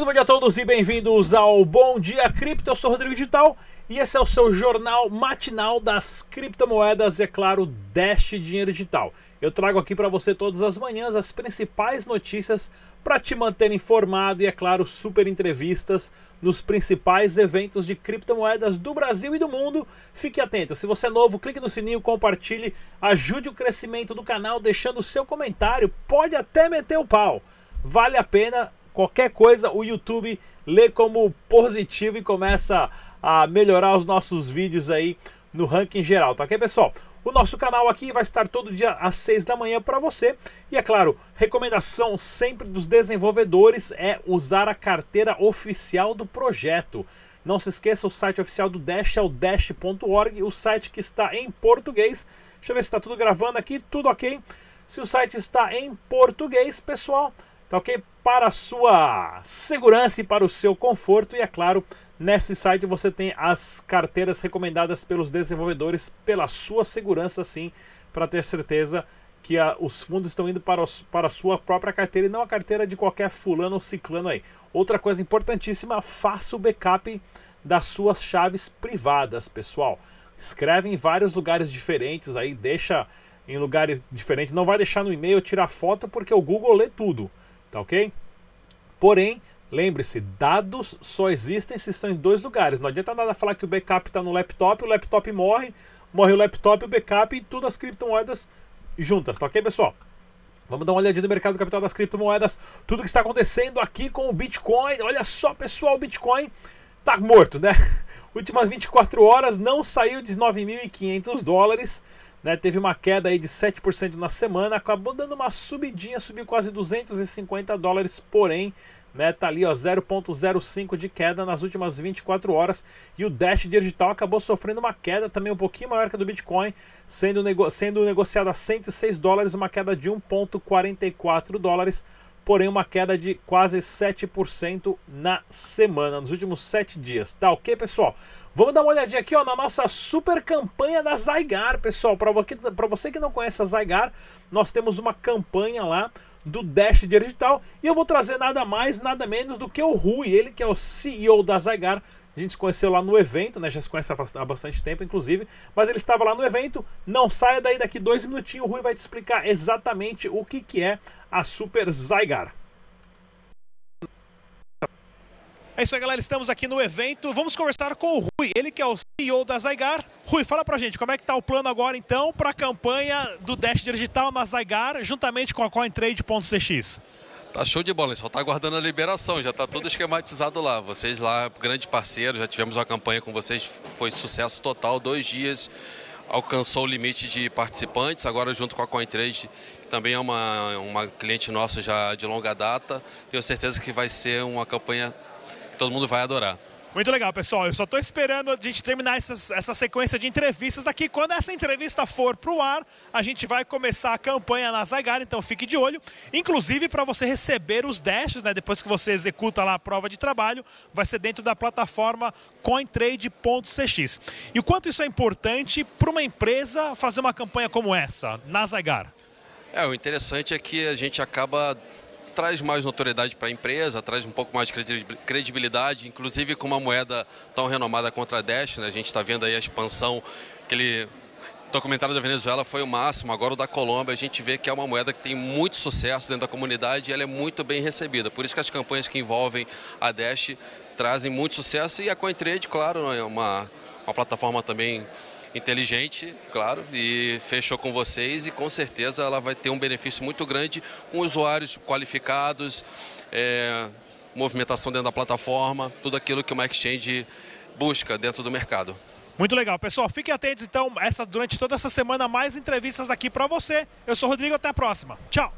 Muito bom dia a todos e bem-vindos ao Bom Dia Cripto. Eu sou Rodrigo Digital e esse é o seu jornal matinal das criptomoedas e, é claro, Dash Dinheiro Digital. Eu trago aqui para você todas as manhãs as principais notícias para te manter informado e, é claro, super entrevistas nos principais eventos de criptomoedas do Brasil e do mundo. Fique atento. Se você é novo, clique no sininho, compartilhe, ajude o crescimento do canal deixando o seu comentário. Pode até meter o pau. Vale a pena qualquer coisa, o YouTube lê como positivo e começa a melhorar os nossos vídeos aí no ranking geral, tá ok, pessoal? O nosso canal aqui vai estar todo dia às 6 da manhã para você. E é claro, recomendação sempre dos desenvolvedores é usar a carteira oficial do projeto. Não se esqueça, o site oficial do Dash é o dash.org, o site que está em português. Deixa eu ver se está tudo gravando aqui, tudo ok. Se o site está em português, pessoal, tá ok? Para a sua segurança e para o seu conforto. E é claro, nesse site você tem as carteiras recomendadas pelos desenvolvedores pela sua segurança, sim, para ter certeza que a, os fundos estão indo para, os, para a sua própria carteira e não a carteira de qualquer fulano ou ciclano aí. Outra coisa importantíssima, faça o backup das suas chaves privadas, pessoal. Escreve em vários lugares diferentes aí, deixa em lugares diferentes. Não vai deixar no e-mail tirar foto porque o Google lê tudo tá ok? Porém, lembre-se, dados só existem se estão em dois lugares. Não adianta nada falar que o backup está no laptop, o laptop morre, morre o laptop, o backup e tudo as criptomoedas juntas, tá ok, pessoal? Vamos dar uma olhadinha no mercado capital das criptomoedas, tudo que está acontecendo aqui com o Bitcoin. Olha só, pessoal, o Bitcoin tá morto, né? Últimas 24 horas não saiu de 9.500 dólares. Né, teve uma queda aí de 7% na semana, acabou dando uma subidinha, subiu quase 250 dólares, porém, né, tá ali ó 0.05 de queda nas últimas 24 horas. E o Dash digital acabou sofrendo uma queda também um pouquinho maior que a do Bitcoin, sendo, nego sendo negociado a 106 dólares, uma queda de 1.44 dólares porém uma queda de quase 7% na semana, nos últimos 7 dias. Tá ok, pessoal? Vamos dar uma olhadinha aqui ó, na nossa super campanha da Zygar, pessoal. Para você que não conhece a Zygar, nós temos uma campanha lá do Dash Digital e eu vou trazer nada mais, nada menos do que o Rui, ele que é o CEO da Zygar, a gente se conheceu lá no evento, né? Já se conhece há bastante tempo, inclusive. Mas ele estava lá no evento. Não saia daí daqui dois minutinhos. O Rui vai te explicar exatamente o que, que é a Super Zygar. É isso aí, galera. Estamos aqui no evento. Vamos conversar com o Rui, ele que é o CEO da Zygar. Rui, fala pra gente como é que tá o plano agora, então, para a campanha do Dash Digital na Zygar, juntamente com a CoinTrade.cx. Tá show de bola, só tá aguardando a liberação, já tá tudo esquematizado lá. Vocês lá, grande parceiro, já tivemos uma campanha com vocês, foi sucesso total, dois dias, alcançou o limite de participantes, agora junto com a CoinTrade, que também é uma, uma cliente nossa já de longa data, tenho certeza que vai ser uma campanha todo mundo vai adorar. Muito legal, pessoal. Eu só estou esperando a gente terminar essas, essa sequência de entrevistas aqui. Quando essa entrevista for para o ar, a gente vai começar a campanha na Zygar, então fique de olho. Inclusive, para você receber os dashes, né, depois que você executa lá a prova de trabalho, vai ser dentro da plataforma cointrade.cx. E o quanto isso é importante para uma empresa fazer uma campanha como essa, na Zygar? É, o interessante é que a gente acaba traz mais notoriedade para a empresa, traz um pouco mais de credibilidade, inclusive com uma moeda tão renomada contra a Dash, né? a gente está vendo aí a expansão, aquele documentário da Venezuela foi o máximo, agora o da Colômbia, a gente vê que é uma moeda que tem muito sucesso dentro da comunidade e ela é muito bem recebida, por isso que as campanhas que envolvem a Dash trazem muito sucesso e a CoinTrade, claro, é uma, uma plataforma também inteligente, claro, e fechou com vocês e com certeza ela vai ter um benefício muito grande com usuários qualificados, é, movimentação dentro da plataforma, tudo aquilo que uma exchange busca dentro do mercado. Muito legal, pessoal. Fiquem atentos então essa, durante toda essa semana mais entrevistas aqui para você. Eu sou o Rodrigo, até a próxima. Tchau.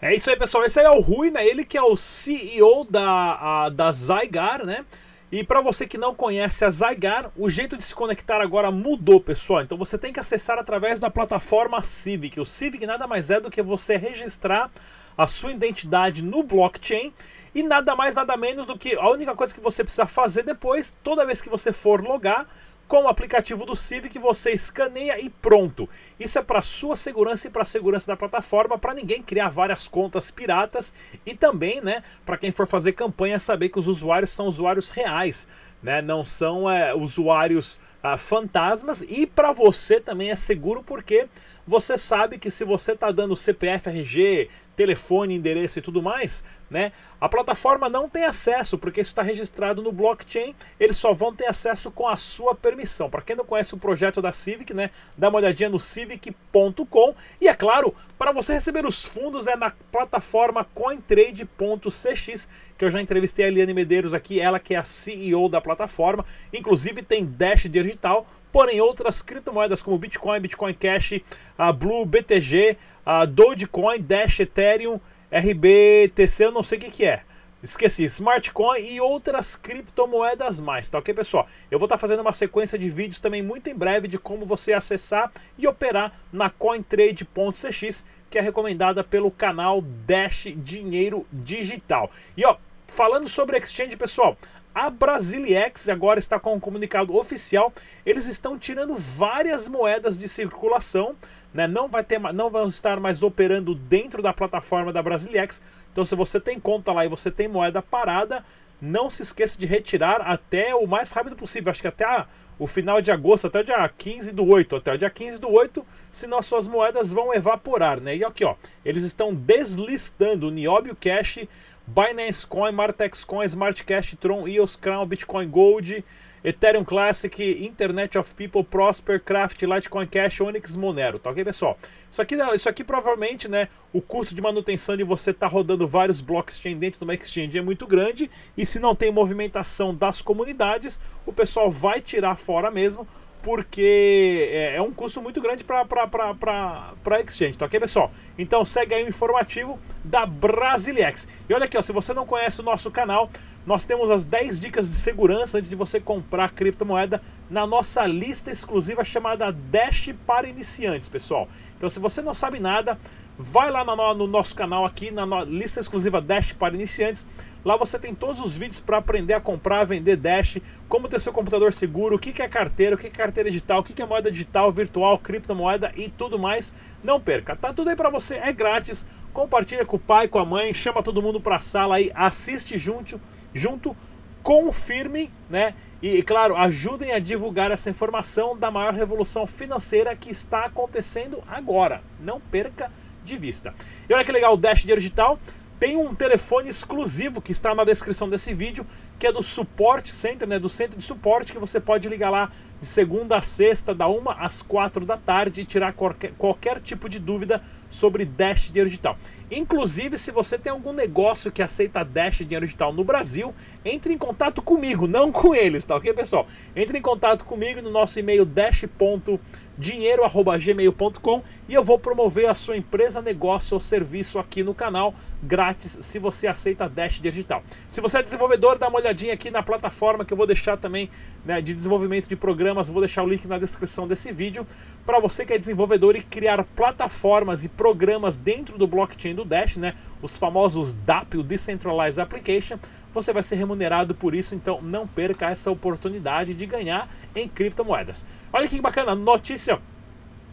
É isso aí, pessoal. Esse aí é o Rui, né? Ele que é o CEO da, a, da Zygar, né? E para você que não conhece a Zygar, o jeito de se conectar agora mudou, pessoal. Então você tem que acessar através da plataforma Civic. O Civic nada mais é do que você registrar a sua identidade no blockchain e nada mais nada menos do que a única coisa que você precisa fazer depois, toda vez que você for logar, com o aplicativo do Civic você escaneia e pronto. Isso é para sua segurança e para a segurança da plataforma, para ninguém criar várias contas piratas e também, né, para quem for fazer campanha saber que os usuários são usuários reais, né, não são é, usuários ah, fantasmas e para você também é seguro porque você sabe que se você está dando CPF, RG, telefone, endereço e tudo mais, né? A plataforma não tem acesso, porque isso está registrado no blockchain, eles só vão ter acesso com a sua permissão. Para quem não conhece o projeto da Civic, né? Dá uma olhadinha no civic.com e é claro, para você receber os fundos é na plataforma cointrade.cx, que eu já entrevistei a Eliane Medeiros aqui, ela que é a CEO da plataforma, inclusive tem Dash digital, porém outras criptomoedas como Bitcoin, Bitcoin Cash, a Blue, BTG, a Dogecoin, Dash, Ethereum, RBTC, eu não sei o que, que é. Esqueci, Smartcoin e outras criptomoedas mais, tá ok, pessoal? Eu vou estar tá fazendo uma sequência de vídeos também muito em breve de como você acessar e operar na CoinTrade.cx, que é recomendada pelo canal Dash Dinheiro Digital. E ó, falando sobre exchange, pessoal, a Brasiliex agora está com um comunicado oficial. Eles estão tirando várias moedas de circulação, né? Não vai ter, não vão estar mais operando dentro da plataforma da Brasiliex. Então, se você tem conta lá e você tem moeda parada, não se esqueça de retirar até o mais rápido possível. Acho que até a, o final de agosto, até o dia 15 do 8. Até o dia 15 do 8, senão suas moedas vão evaporar, né? E aqui, ó, eles estão deslistando Niobio Cash Binance Coin, Martex Coin, Smart Cash, Tron, EOS Crown, Bitcoin Gold, Ethereum Classic, Internet of People, Prosper, Craft, Litecoin Cash, Onyx, Monero, tá ok, pessoal? Isso aqui, isso aqui provavelmente, né, o custo de manutenção de você estar tá rodando vários blockchain dentro de uma exchange é muito grande e se não tem movimentação das comunidades, o pessoal vai tirar fora mesmo, porque é, é um custo muito grande para a exchange, tá ok, pessoal? Então segue aí o informativo da Brasiliex. E olha aqui, ó, se você não conhece o nosso canal, nós temos as 10 dicas de segurança antes de você comprar criptomoeda na nossa lista exclusiva chamada Dash para iniciantes, pessoal. Então se você não sabe nada, vai lá no, no nosso canal aqui, na lista exclusiva Dash para iniciantes. Lá você tem todos os vídeos para aprender a comprar, vender Dash, como ter seu computador seguro, o que é carteira, o que é carteira digital, o que é moeda digital, virtual, criptomoeda e tudo mais. Não perca, tá tudo aí para você, é grátis. Compartilha com o pai, com a mãe, chama todo mundo para a sala aí, assiste junto, junto, confirme, né? E, claro, ajudem a divulgar essa informação da maior revolução financeira que está acontecendo agora. Não perca de vista. E olha que legal, o Dash Digital tem um telefone exclusivo que está na descrição desse vídeo, que é do Support Center, né, do centro de suporte, que você pode ligar lá de segunda a sexta, da 1 às 4 da tarde e tirar qualquer, qualquer tipo de dúvida sobre Dash Dinheiro Digital. Inclusive, se você tem algum negócio que aceita Dash Dinheiro Digital no Brasil, entre em contato comigo, não com eles, tá ok, pessoal? Entre em contato comigo no nosso e-mail dash.dinheiro.gmail.com e eu vou promover a sua empresa, negócio ou serviço aqui no canal grátis se você aceita Dash Digital. Se você é desenvolvedor, dá uma olhadinha aqui na plataforma que eu vou deixar também né, de desenvolvimento de programas, vou deixar o link na descrição desse vídeo para você que é desenvolvedor e criar plataformas e programas dentro do blockchain do Dash, né? Os famosos DApp, o Decentralized Application, você vai ser remunerado por isso, então não perca essa oportunidade de ganhar em criptomoedas. Olha que bacana, notícia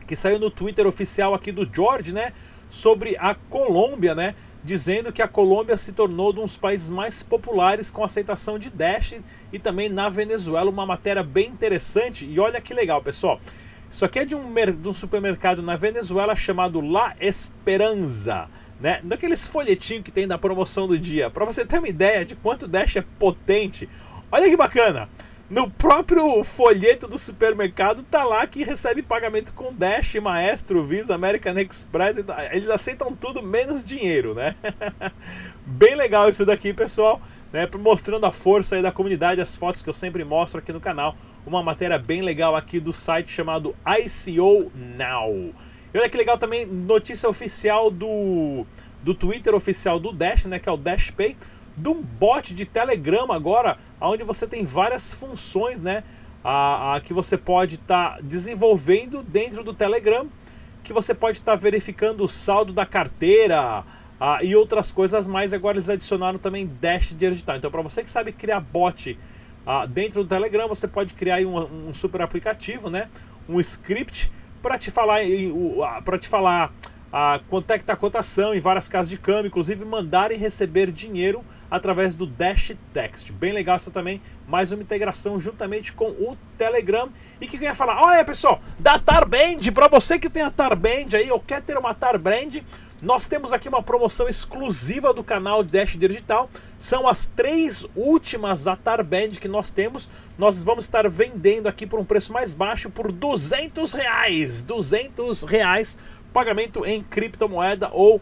que saiu no Twitter oficial aqui do George, né? Sobre a Colômbia, né? Dizendo que a Colômbia se tornou um dos países mais populares com aceitação de Dash e também na Venezuela, uma matéria bem interessante. E olha que legal, pessoal. Isso aqui é de um, de um supermercado na Venezuela chamado La Esperanza. Né? Daqueles folhetinhos que tem da promoção do dia. Para você ter uma ideia de quanto Dash é potente. Olha que bacana. No próprio folheto do supermercado tá lá que recebe pagamento com Dash, Maestro, Visa, American Express. Eles aceitam tudo menos dinheiro, né? Bem legal isso daqui, pessoal né, mostrando a força da comunidade, as fotos que eu sempre mostro aqui no canal. Uma matéria bem legal aqui do site chamado ICO Now. E olha que legal também, notícia oficial do, do Twitter oficial do Dash, né, que é o Dash Pay, de um bot de Telegram agora, onde você tem várias funções, né, a, a que você pode estar tá desenvolvendo dentro do Telegram, que você pode estar tá verificando o saldo da carteira, ah, e outras coisas mais. Agora eles adicionaram também Dash de digital. Então, para você que sabe criar bot Ah, dentro do Telegram você pode criar um, um super aplicativo, né? Um script para te falar para te falar a quanto é que está a cotação em várias casas de câmbio, inclusive mandar e receber dinheiro através do Dash Text. Bem legal essa também, mais uma integração juntamente com o Telegram. E que ia falar, olha pessoal, da Tarband, para você que tem a Tarband aí, ou quer ter uma Tarband, nós temos aqui uma promoção exclusiva do canal Dash Digital. São as três últimas Atarband que nós temos. Nós vamos estar vendendo aqui por um preço mais baixo, por 200 reais. 200 reais pagamento em criptomoeda ou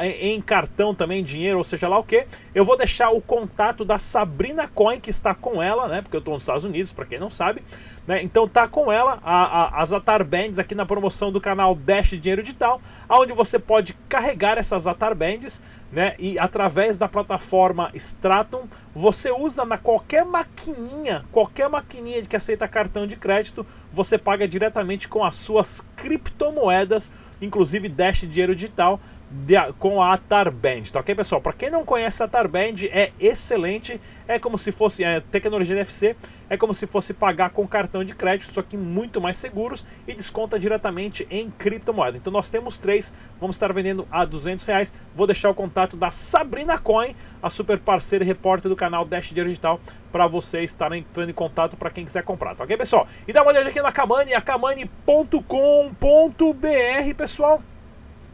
em, em, cartão também, dinheiro, ou seja lá o que. Eu vou deixar o contato da Sabrina Coin, que está com ela, né? Porque eu estou nos Estados Unidos, para quem não sabe. Né? Então tá com ela, a, a, as Atar Bands aqui na promoção do canal Dash Dinheiro Digital, onde você pode carregar essas Atar Bands, né? E através da plataforma Stratum, você usa na qualquer maquininha, qualquer maquininha que aceita cartão de crédito, você paga diretamente com as suas criptomoedas, inclusive Dash Dinheiro Digital de, com a Tarband, tá ok, pessoal? Para quem não conhece a Tarband, é excelente, é como se fosse é, tecnologia NFC, é como se fosse pagar com cartão de crédito, só que muito mais seguros e desconta diretamente em criptomoeda. Então nós temos três, vamos estar vendendo a 200 reais. Vou deixar o contato da Sabrina Coin, a super parceira e repórter do canal Dash Digital, para vocês estarem entrando em contato para quem quiser comprar, tá ok, pessoal? E dá uma olhada aqui na Kamani, a kamani.com.br, pessoal,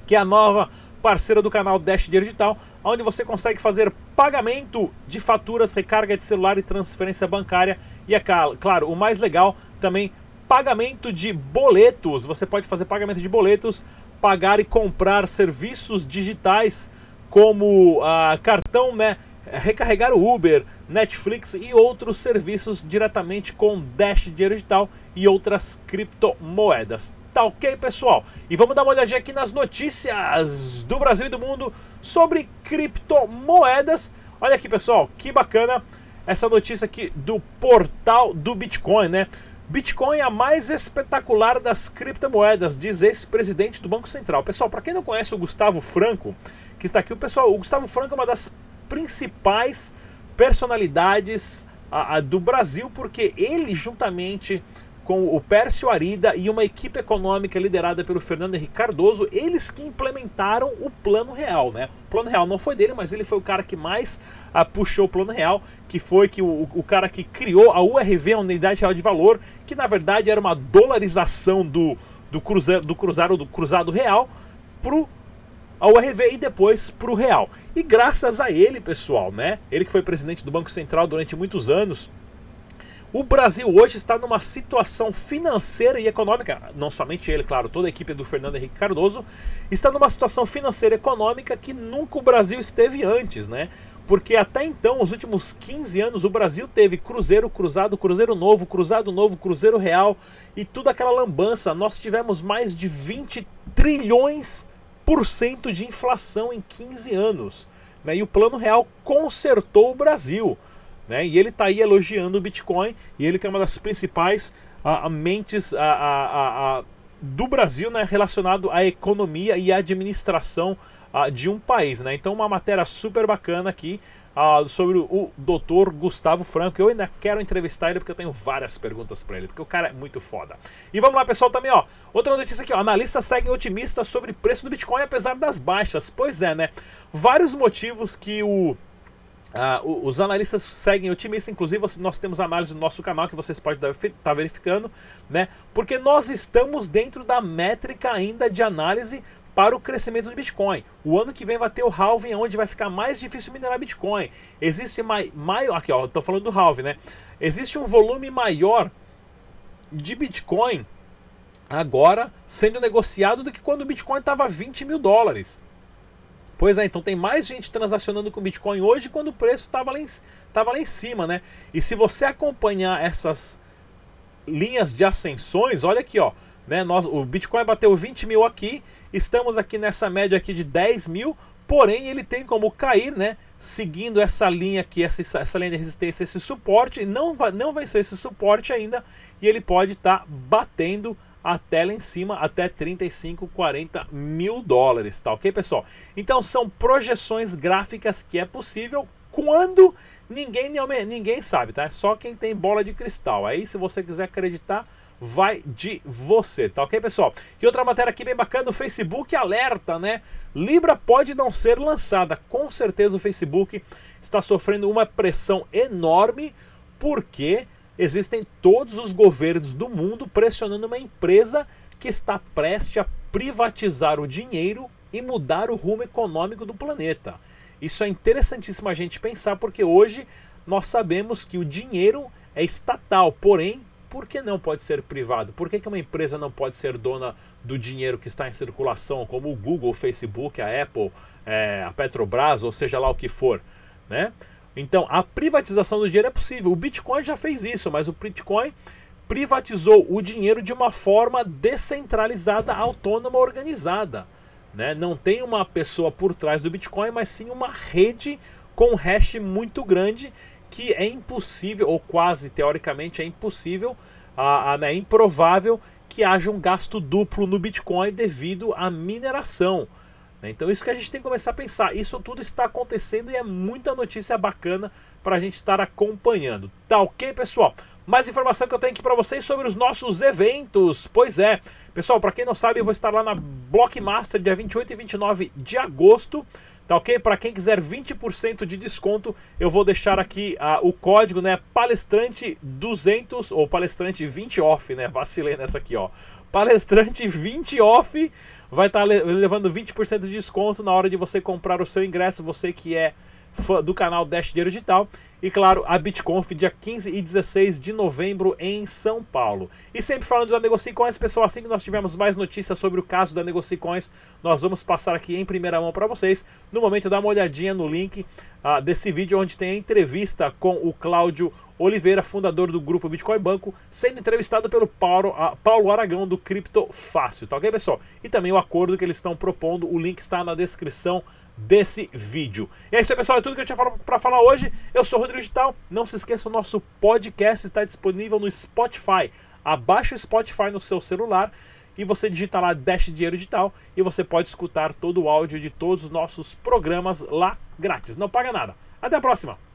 que é a nova parceira do canal Dash Digital, onde você consegue fazer pagamento de faturas, recarga de celular e transferência bancária. E é claro, o mais legal também pagamento de boletos. Você pode fazer pagamento de boletos, pagar e comprar serviços digitais como uh, cartão, né? Recarregar o Uber, Netflix e outros serviços diretamente com Dash Digital e outras criptomoedas. Tá ok, pessoal? E vamos dar uma olhadinha aqui nas notícias do Brasil e do mundo sobre criptomoedas. Olha aqui, pessoal, que bacana essa notícia aqui do portal do Bitcoin, né? Bitcoin é a mais espetacular das criptomoedas, diz ex-presidente do Banco Central. Pessoal, para quem não conhece o Gustavo Franco, que está aqui, o pessoal, o Gustavo Franco é uma das principais personalidades a, a, do Brasil, porque ele juntamente com o Pércio Arida e uma equipe econômica liderada pelo Fernando Henrique Cardoso, eles que implementaram o Plano Real, né? O Plano Real não foi dele, mas ele foi o cara que mais uh, puxou o Plano Real, que foi que o, o cara que criou a URV, a Unidade Real de Valor, que na verdade era uma dolarização do, do, cruzeiro, do, cruzado, do cruzado real pro a URV e depois para o real. E graças a ele, pessoal, né? Ele que foi presidente do Banco Central durante muitos anos, o Brasil hoje está numa situação financeira e econômica, não somente ele, claro, toda a equipe do Fernando Henrique Cardoso, está numa situação financeira e econômica que nunca o Brasil esteve antes, né? Porque até então, os últimos 15 anos, o Brasil teve Cruzeiro Cruzado, Cruzeiro Novo, Cruzado Novo, Cruzeiro Real e tudo aquela lambança. Nós tivemos mais de 20 trilhões por cento de inflação em 15 anos. Né? E o Plano Real consertou o Brasil. Né? E ele está aí elogiando o Bitcoin e ele que é uma das principais a, a mentes a, a, do Brasil né, relacionado à economia e à administração de um país. Né? Então uma matéria super bacana aqui sobre o, Dr. Gustavo Franco. Eu ainda quero entrevistar ele porque eu tenho várias perguntas para ele, porque o cara é muito foda. E vamos lá, pessoal, também, ó. Outra notícia aqui, ó. Analistas seguem otimistas sobre preço do Bitcoin apesar das baixas. Pois é, né? Vários motivos que o Uh, os analistas seguem otimistas, inclusive nós temos análise no nosso canal que vocês podem estar tá verificando, né? Porque nós estamos dentro da métrica ainda de análise para o crescimento do Bitcoin. O ano que vem vai ter o halving, onde vai ficar mais difícil minerar Bitcoin. Existe mai, maior, aqui ó, estou falando do halving, né? Existe um volume maior de Bitcoin agora sendo negociado do que quando o Bitcoin estava 20 mil dólares. Pois é, então tem mais gente transacionando com Bitcoin hoje quando o preço estava lá, em, lá em cima, né? E se você acompanhar essas linhas de ascensões, olha aqui, ó. Né, nós, o Bitcoin bateu 20 mil aqui, estamos aqui nessa média aqui de 10 mil, porém ele tem como cair, né? Seguindo essa linha aqui, essa, essa linha de resistência, esse suporte, não, não venceu esse suporte ainda, e ele pode estar tá batendo até lá em cima, até 35, 40 mil dólares, tá ok, pessoal? Então são projeções gráficas que é possível, Quando ninguém, ninguém sabe, tá? É só quem tem bola de cristal. Aí, se você quiser acreditar, vai de você, tá ok, pessoal? E outra matéria aqui bem bacana, o Facebook alerta, né? Libra pode não ser lançada. Com certeza o Facebook está sofrendo uma pressão enorme porque existem todos os governos do mundo pressionando uma empresa que está prestes a privatizar o dinheiro e mudar o rumo econômico do planeta. Isso é interessantíssimo a gente pensar porque hoje nós sabemos que o dinheiro é estatal, porém por que não pode ser privado? Por que, que uma empresa não pode ser dona do dinheiro que está em circulação, como o Google, o Facebook, a Apple, é, a Petrobras, ou seja lá o que for, né? Então, a privatização do dinheiro é possível. O Bitcoin já fez isso, mas o Bitcoin privatizou o dinheiro de uma forma descentralizada, autônoma, organizada. Né? Não tem uma pessoa por trás do Bitcoin, mas sim uma rede com um hash muito grande que é impossível, ou quase teoricamente é impossível, a, a, né, improvável que haja um gasto duplo no Bitcoin devido à mineração. Né? Então isso que a gente tem que começar a pensar. Isso tudo está acontecendo e é muita notícia bacana para a gente estar acompanhando. Tá ok, pessoal? Mais informação que eu tenho aqui para vocês sobre os nossos eventos. Pois é, pessoal, para quem não sabe, eu vou estar lá na Blockmaster dia 28 e 29 de agosto. Tá ok? Para quem quiser 20% de desconto, eu vou deixar aqui uh, o código, né? Palestrante 200 ou palestrante 20 off, né? Vacilei nessa aqui, ó. Palestrante 20 off vai estar tá levando 20% de desconto na hora de você comprar o seu ingresso. Você que é fã do canal Dash Dinheiro Digital. E claro, a BitConf dia 15 e 16 de novembro em São Paulo. E sempre falando da Negocicoins, pessoal, assim que nós tivermos mais notícias sobre o caso da Negocicoins, nós vamos passar aqui em primeira mão para vocês. No momento, dá uma olhadinha no link uh, desse vídeo onde tem a entrevista com o Cláudio Oliveira, fundador do grupo Bitcoin Banco, sendo entrevistado pelo Paulo, uh, Paulo Aragão do Cripto Fácil, tá ok, pessoal? E também o acordo que eles estão propondo, o link está na descrição desse vídeo. E é isso aí, pessoal. É tudo que eu tinha para falar hoje. Eu sou o Rodrigo Digital. Não se esqueça, o nosso podcast está disponível no Spotify. Abaixe o Spotify no seu celular e você digita lá Dash Dinheiro Digital e você pode escutar todo o áudio de todos os nossos programas lá grátis. Não paga nada. Até a próxima!